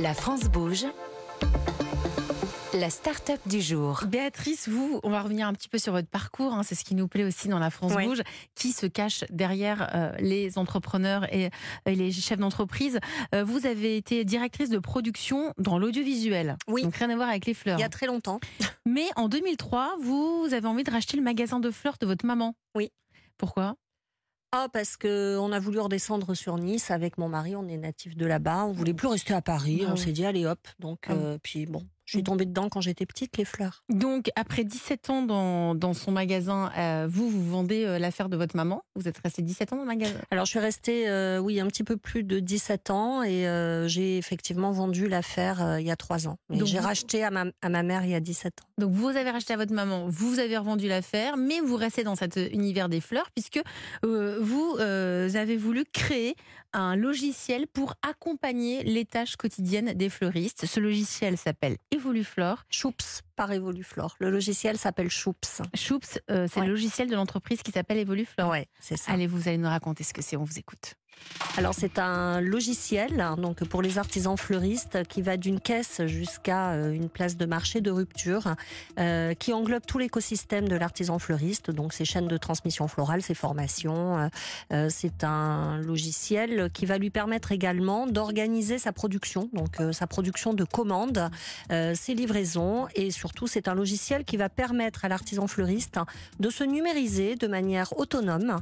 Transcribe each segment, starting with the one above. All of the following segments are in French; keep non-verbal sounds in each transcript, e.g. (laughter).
La France bouge. La start-up du jour. Béatrice, vous, on va revenir un petit peu sur votre parcours. hein, c'est ce qui nous plaît aussi dans la France Oui. Bouge. Qui se cache derrière euh, les entrepreneurs et, et les chefs d'entreprise? Euh, Vous avez été directrice de production dans l'audiovisuel. Oui. Donc rien à voir avec les fleurs. Il y a très longtemps. Mais en 2003, vous avez envie de racheter le magasin de fleurs de votre maman. Oui. Pourquoi? Ah, parce que on a voulu redescendre sur Nice avec mon mari. On est natif de là-bas. On voulait plus rester à Paris. Ah on oui. s'est dit allez hop. Donc Ah oui. euh, puis bon, je suis tombée dedans quand j'étais petite les fleurs. Donc, après 17 ans dans, dans son magasin, euh, vous, vous vendez euh, l'affaire de votre maman. Vous êtes resté 17 ans dans le magasin. Alors je suis restée euh, oui un petit peu plus de 17 ans et euh, j'ai effectivement vendu l'affaire euh, il y a trois ans. Mais Donc j'ai vous- racheté à ma, à ma mère il y a 17 ans. Donc vous avez racheté à votre maman, vous avez revendu l'affaire, mais vous restez dans cet univers des fleurs puisque euh, vous euh, avez voulu créer un logiciel pour accompagner les tâches quotidiennes des fleuristes. Ce logiciel s'appelle Evoluflore. Choups par Evoluflore. Le logiciel s'appelle Choups. Choups, euh, c'est Ouais. le logiciel de l'entreprise qui s'appelle Evoluflore. Ouais, c'est ça. Allez, vous allez nous raconter ce que c'est, on vous écoute. Alors c'est un logiciel hein, donc pour les artisans fleuristes qui va d'une caisse jusqu'à euh, une place de marché de rupture euh, qui englobe tout l'écosystème de l'artisan fleuriste donc ses chaînes de transmission florale, ses formations. euh, c'est un logiciel qui va lui permettre également d'organiser sa production donc sa production de commandes, ses livraisons et surtout c'est un logiciel qui va permettre à l'artisan fleuriste de se numériser de manière autonome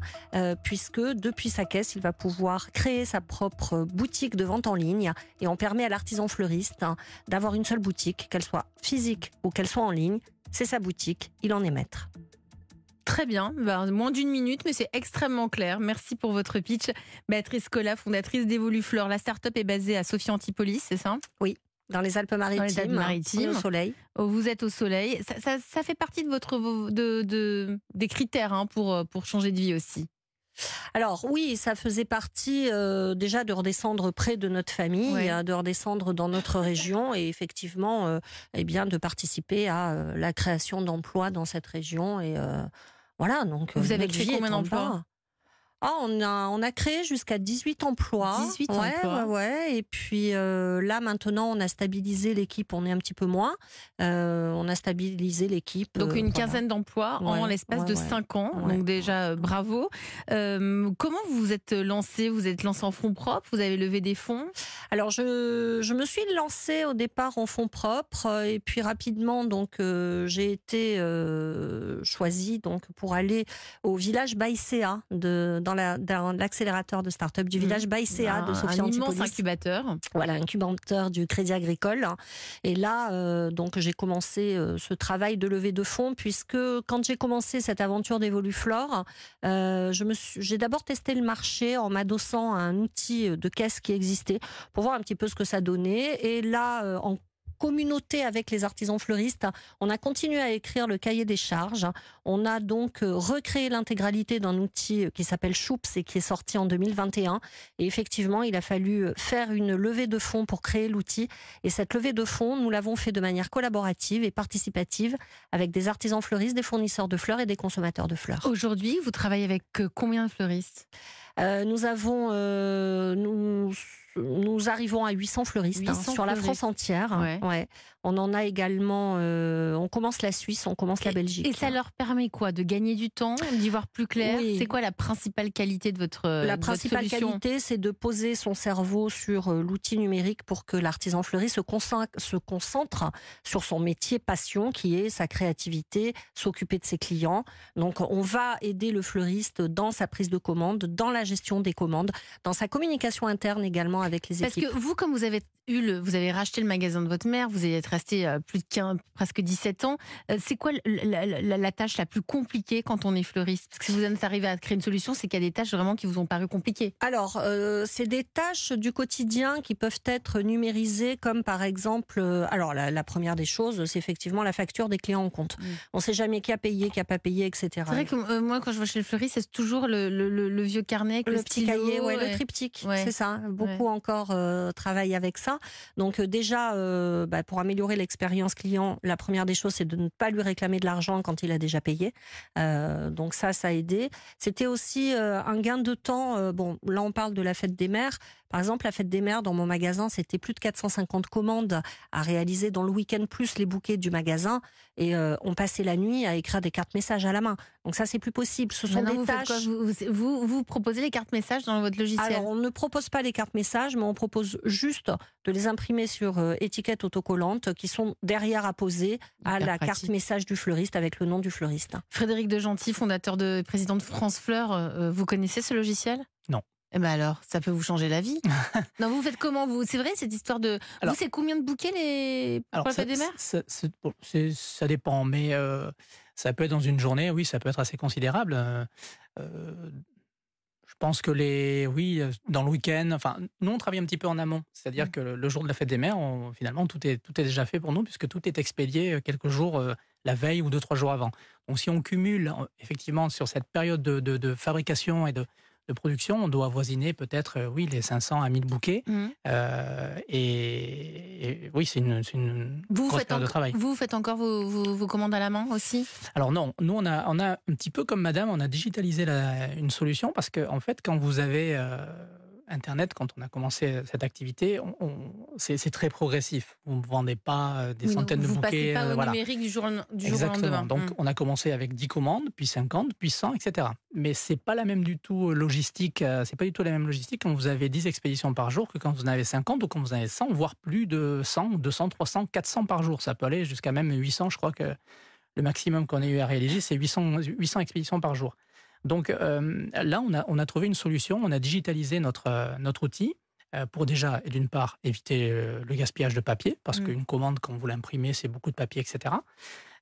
puisque depuis sa caisse, il va pouvoir créer sa propre boutique de vente en ligne et on permet à l'artisan fleuriste hein, d'avoir une seule boutique, qu'elle soit physique ou qu'elle soit en ligne. C'est sa boutique, il en est maître. Très bien, Ben, moins d'une minute, mais c'est extrêmement clair. Merci pour votre pitch. Béatrice Collat, fondatrice d'Evoluflore. La start-up est basée à Sophie Antipolis, c'est ça? Alpes-Maritimes, Dans les Alpes-Maritimes. est au soleil. Oh, Vous êtes au soleil. Ça, ça- ça fait partie de votre de, de- des critères hein, pour, euh, pour changer de vie aussi. Alors oui, ça faisait partie euh, déjà de redescendre près de notre famille, euh, de redescendre dans notre région et effectivement, euh, eh bien, de participer à euh, la création d'emplois dans cette région et voilà. Donc Vous avez créé combien d'emplois? Ah, on a, on a créé jusqu'à 18 emplois. 18 ouais, emplois. Ouais, ouais. Et puis euh, là, maintenant, on a stabilisé l'équipe. On est un petit peu moins. Euh, on a stabilisé l'équipe. Donc euh, une voilà. quinzaine d'emplois en l'espace de ouais. 5 ans. Donc déjà, bravo. Euh, comment vous vous êtes lancé? Vous êtes lancé en fonds propres? Vous avez levé des fonds? Alors je, je me suis lancée au départ en fonds propres et puis rapidement donc j'ai été choisie donc pour aller au village Baïséa de dans dans l'accélérateur de start-up du Mhm. village Baïséa de un, Sophia un immense incubateur. Voilà, incubateur du Crédit Agricole. Et là, euh, donc, j'ai commencé euh, ce travail de levée de fonds, puisque quand j'ai commencé cette aventure d'Evoluflore, euh, je me j'ai d'abord testé le marché en m'adossant à un outil de caisse qui existait pour voir un petit peu ce que ça donnait. Et là, euh, en communauté avec les artisans fleuristes, on a continué à écrire le cahier des charges. On a donc euh, recréé l'intégralité d'un outil qui s'appelle Choups et qui est sorti en 2021. Et effectivement, il a fallu faire une levée de fonds pour créer l'outil. Et cette levée de fonds, nous l'avons fait de manière collaborative et participative avec des artisans fleuristes, des fournisseurs de fleurs et des consommateurs de fleurs. Aujourd'hui, vous travaillez avec euh, combien de fleuristes? Euh, nous avons, euh, nous, nous arrivons à 800 fleuristes hein, 800 sur la. France entière. Ouais. On en a également, euh, on commence la Suisse, on commence la Belgique. Et ça leur permet quoi De gagner du temps, d'y voir plus clair? Oui. C'est quoi la principale qualité de votre euh, La de principale qualité, c'est de poser son cerveau sur euh, l'outil numérique pour que l'artisan fleuriste se concentre, se concentre sur son métier passion, qui est sa créativité, s'occuper de ses clients. Donc, on va aider le fleuriste dans sa prise de commande, dans la gestion des commandes, dans sa communication interne également avec les Parce équipes. que vous, comme vous avez eu le, vous avez racheté le magasin de votre mère, vous y êtes resté euh, plus de 15, presque 17 ans. Euh, C'est quoi la, la- la tâche la plus compliquée quand on est fleuriste? Parce que si vous êtes arrivé à créer une solution, c'est qu'il y a des tâches vraiment qui vous ont paru compliquées. Alors, euh, c'est des tâches du quotidien qui peuvent être numérisées, comme par exemple, euh, alors la, la première des choses, c'est effectivement la facture des clients en compte. Mm. On ne sait jamais qui a payé, qui a pas payé, etc. C'est vrai que euh, moi, quand je vais chez le fleuriste, c'est toujours le, le- le- le vieux carnet avec le, le petit stylo cahier, ouais, et- le triptyque, Ouais. c'est ça. Beaucoup encore euh, travaillent avec ça. Donc euh, déjà, euh, bah, pour améliorer l'expérience client, la première des choses, c'est de ne pas lui réclamer de l'argent quand il a déjà payé. Donc ça, ça a aidé. C'était aussi un gain de temps. bon, là, on parle de la fête des mères. Par exemple, la fête des mères dans mon magasin, c'était plus de 450 commandes à réaliser dans le week-end, plus les bouquets du magasin. Et euh, on passait la nuit à écrire des cartes messages à la main. Donc ça, c'est plus possible. Ce sont Maintenant, des vous, tâches. quoi vous, vous, vous proposez les cartes messages dans votre logiciel? Alors, on ne propose pas les cartes messages, mais on propose juste de les imprimer sur euh, étiquettes autocollantes qui sont derrière apposées à la carte message du fleuriste avec le nom du fleuriste. Frédéric de Gentil, fondateur de président de France Fleur, euh, vous connaissez ce logiciel? Non. Eh ben alors, ça peut vous changer la vie. (laughs) non, vous faites comment vous? C'est vrai cette histoire de. Alors- vous, c'est combien de bouquets les pour la ça, fête des mères ça, bon, dépend, mais euh, ça peut être dans une journée, oui, ça peut être assez considérable. Euh, je pense que les, oui, euh, dans le week-end, enfin, nous on travaille un petit peu en amont, c'est-à-dire Mm. que le, jour de la fête des mères, on- finalement tout est tout est déjà fait pour nous puisque tout est expédié quelques jours euh, la veille ou deux trois jours avant. Donc si on cumule effectivement sur cette période de, de- de fabrication et de, de production, on doit avoisiner peut-être euh, oui les 500 à 1000 bouquets. Mhm. Euh, et, et oui, c'est une, une Vous, grosse faites de travail. vous faites encore vos, vos- vos commandes à la main aussi? Alors non, nous on a, on a un petit peu comme Madame, on a digitalisé la- une solution parce que en fait, quand vous avez euh, Internet, quand on a commencé cette activité, on- on- c'est très progressif. Vous ne vendez pas euh, des Oui, centaines de vous bouquets. passez pas euh, au voilà. numérique du jour, au- jour lendemain. Donc, Mhm. on a commencé avec 10 commandes, puis 50, puis 100, etc. Mais c'est pas la même du tout logistique. euh, C'est pas du tout la même logistique quand vous avez 10 expéditions par jour que quand vous en avez 50 ou quand vous en avez 100, voire plus de 100, 200, 300, 400 par jour. Ça peut aller jusqu'à même 800. Je crois que le maximum qu'on ait eu à réaliser, c'est 800, 800 expéditions par jour. Donc euh, là, on a, on a trouvé une solution. On a digitalisé notre, euh, notre outil euh, pour déjà, d'une part, éviter le gaspillage de papier, parce Mm. qu'une commande, quand vous l'imprimez, c'est beaucoup de papier, etc.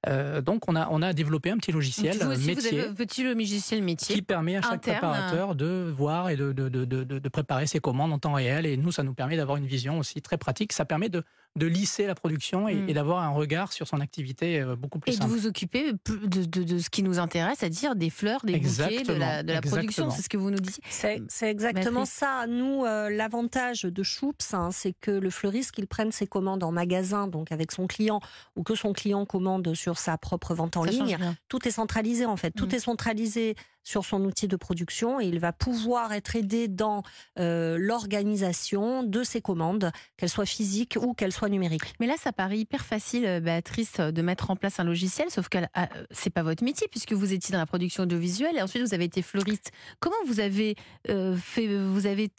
Euh, donc, on a, on a développé un petit logiciel vous aussi, métier vous avez un petit logiciel métier. qui permet à chaque interne. préparateur de voir et de, de, de, de, de préparer ses commandes en temps réel. Et nous, ça nous permet d'avoir une vision aussi très pratique. Ça permet de, de lisser la production et, Mm. et d'avoir un regard sur son activité euh, beaucoup plus Et de simple. vous occuper de, de- de ce qui nous intéresse, c'est-à-dire des fleurs, des bouquets, de la, Exactement, de la production. exactement. C'est ce que vous nous dites. C'est c'est exactement ça. Nous, euh, l'avantage de Choups, hein, c'est que le fleuriste, qu'il prenne ses commandes en magasin, donc avec son client, ou que son client commande sur sa propre vente en Ça ligne, tout est centralisé en fait. Tout Mm. est centralisé sur son outil de production et il va pouvoir être aidé dans euh, l'organisation de ses commandes, qu'elles soient physiques ou qu'elles soient numériques. Mais là, ça paraît hyper facile, euh, Béatrice, euh, de mettre en place un logiciel, sauf que c'est pas votre métier puisque vous étiez dans la production audiovisuelle et ensuite vous avez été fleuriste. Comment vous avez euh, fait, vous avez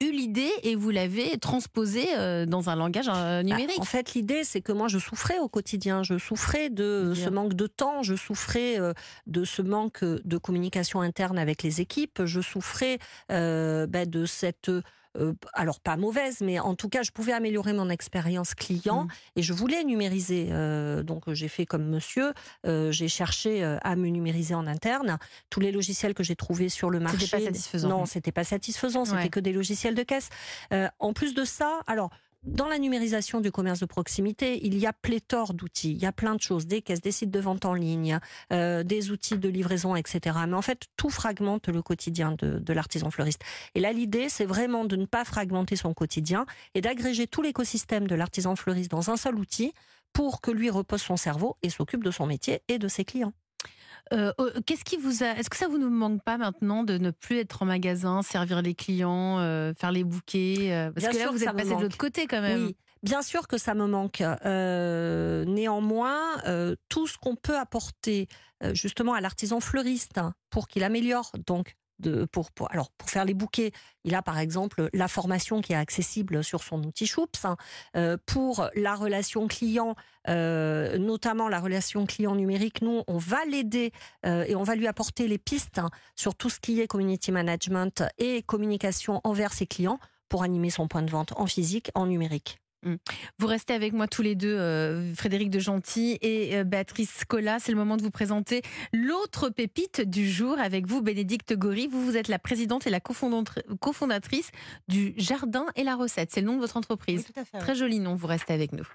eu l'idée et vous l'avez transposée euh, dans un langage Bah, numérique? en fait, l'idée, c'est que moi, je souffrais au quotidien. Je souffrais de Bien. ce manque de temps. Je souffrais de ce manque de communication interne avec les équipes. Je souffrais euh, bah, de cette. euh, alors pas mauvaise, mais en tout cas, je pouvais améliorer mon expérience client Mm. et je voulais numériser. Euh, donc j'ai fait comme monsieur, euh, j'ai cherché à me numériser en interne. Tous les logiciels que j'ai trouvés sur le marché, C'était pas satisfaisant. non, c'était pas satisfaisant. C'était Ouais. que des logiciels de caisse. En plus de ça, alors dans la numérisation du commerce de proximité, il y a pléthore d'outils. Il y a plein de choses, des caisses, des sites de vente en ligne, euh, des outils de livraison, etc. Mais en fait, tout fragmente le quotidien de, de l'artisan fleuriste. Et là, l'idée, c'est vraiment de ne pas fragmenter son quotidien et d'agréger tout l'écosystème de l'artisan fleuriste dans un seul outil pour que lui repose son cerveau et s'occupe de son métier et de ses clients. Euh, euh, Qu'est-ce qui vous a Est-ce que ça vous ne manque pas maintenant de ne plus être en magasin, servir les clients, euh, faire les bouquets euh, Parce Bien que là, sûr vous êtes passé de l'autre côté quand même. Oui, bien sûr que ça me manque. Euh, néanmoins, tout ce qu'on peut apporter justement à l'artisan fleuriste hein, pour qu'il améliore donc. Pour faire les bouquets, il a par exemple la formation qui est accessible sur son outil Choups. hein. Euh, pour la relation client, euh, notamment la relation client numérique, nous, on va l'aider euh, et on va lui apporter les pistes hein, sur tout ce qui est community management et communication envers ses clients pour animer son point de vente en physique, en numérique. Vous restez avec moi tous les deux, euh, Frédéric de Gentil et euh, Béatrice Cola. C'est le moment de vous présenter l'autre pépite du jour avec vous, Bénédicte Gori. Vous, vous êtes la présidente et la cofondatrice du Jardin et la Recette. C'est le nom de votre entreprise. tout à fait. Très joli nom, vous restez avec nous.